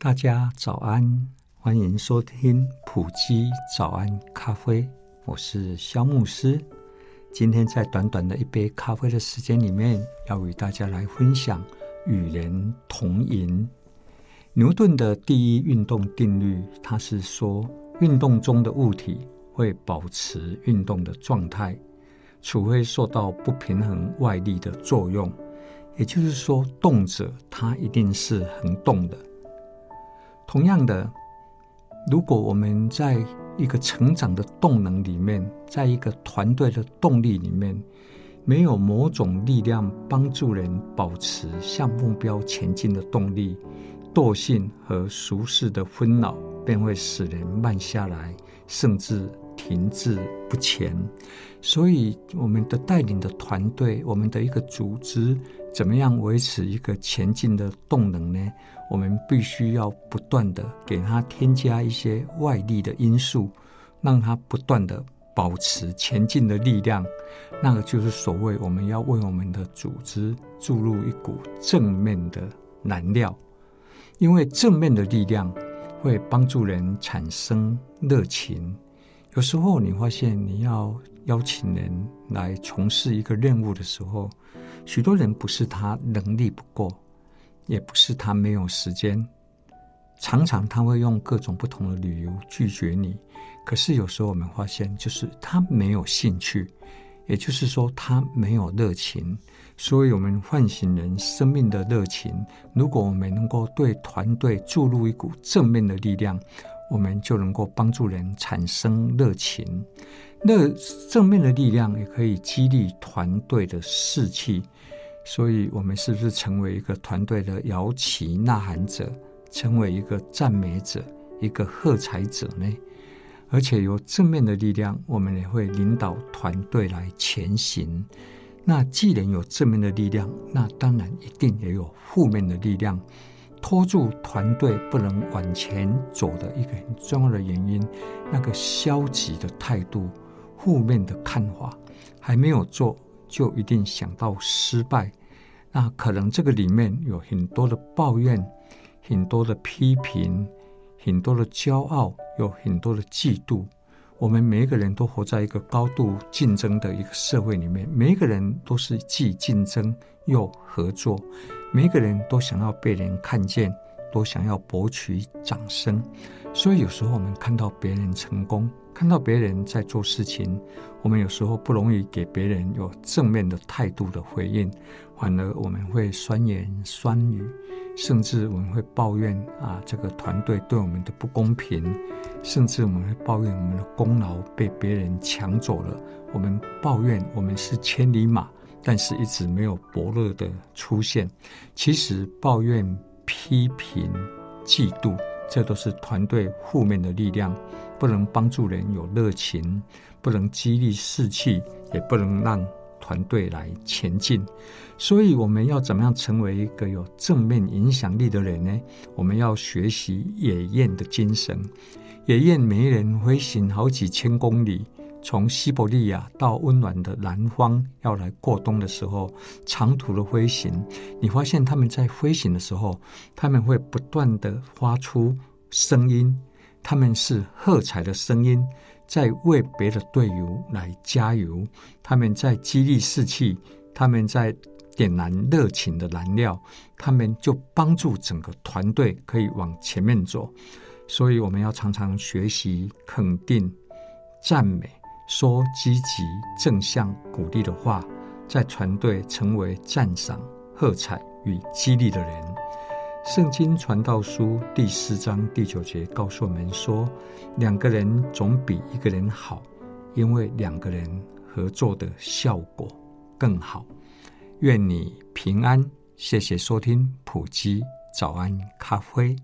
大家早安，欢迎收听普基早安咖啡，我是萧牧师。今天在短短的一杯咖啡的时间里面，要与大家来分享与人同赢。牛顿的第一运动定律，它是说，运动中的物体会保持运动的状态，除非受到不平衡外力的作用。也就是说，动者它一定是恒动的。同样的，如果我们在一个成长的动能里面，在一个团队的动力里面，没有某种力量帮助人保持向目标前进的动力，惰性和俗世的纷扰便会使人慢下来，甚至停滞不前。所以，我们的带领的团队，我们的一个组织，怎么样维持一个前进的动能呢？我们必须要不断的给它添加一些外力的因素，让它不断的保持前进的力量。那个就是所谓我们要为我们的组织注入一股正面的燃料，因为正面的力量会帮助人产生热情。有时候你发现你要邀请人来从事一个任务的时候，许多人不是他能力不够。也不是他没有时间，常常他会用各种不同的理由拒绝你。可是有时候我们发现，就是他没有兴趣，也就是说他没有热情。所以，我们唤醒人生命的热情。如果我们能够对团队注入一股正面的力量，我们就能够帮助人产生热情。那正面的力量也可以激励团队的士气。所以，我们是不是成为一个团队的摇旗呐喊者，成为一个赞美者、一个喝彩者呢？而且有正面的力量，我们也会领导团队来前行。那既然有正面的力量，那当然一定也有负面的力量，拖住团队不能往前走的一个很重要的原因。那个消极的态度、负面的看法，还没有做。就一定想到失败，那可能这个里面有很多的抱怨，很多的批评，很多的骄傲，有很多的嫉妒。我们每一个人都活在一个高度竞争的一个社会里面，每一个人都是既竞争又合作，每一个人都想要被人看见，都想要博取掌声。所以有时候我们看到别人成功。看到别人在做事情，我们有时候不容易给别人有正面的态度的回应，反而我们会酸言酸语，甚至我们会抱怨啊，这个团队对我们的不公平，甚至我们会抱怨我们的功劳被别人抢走了，我们抱怨我们是千里马，但是一直没有伯乐的出现。其实抱怨、批评、嫉妒，这都是团队负面的力量。不能帮助人有热情，不能激励士气，也不能让团队来前进。所以，我们要怎么样成为一个有正面影响力的人呢？我们要学习野雁的精神。野雁每一年飞行好几千公里，从西伯利亚到温暖的南方，要来过冬的时候，长途的飞行，你发现他们在飞行的时候，他们会不断地发出声音。他们是喝彩的声音，在为别的队友来加油；他们在激励士气，他们在点燃热情的燃料，他们就帮助整个团队可以往前面走。所以，我们要常常学习肯定、赞美，说积极、正向、鼓励的话，在团队成为赞赏、喝彩与激励的人。圣经传道书第四章第九节告诉我们说：“两个人总比一个人好，因为两个人合作的效果更好。”愿你平安，谢谢收听普基早安咖啡。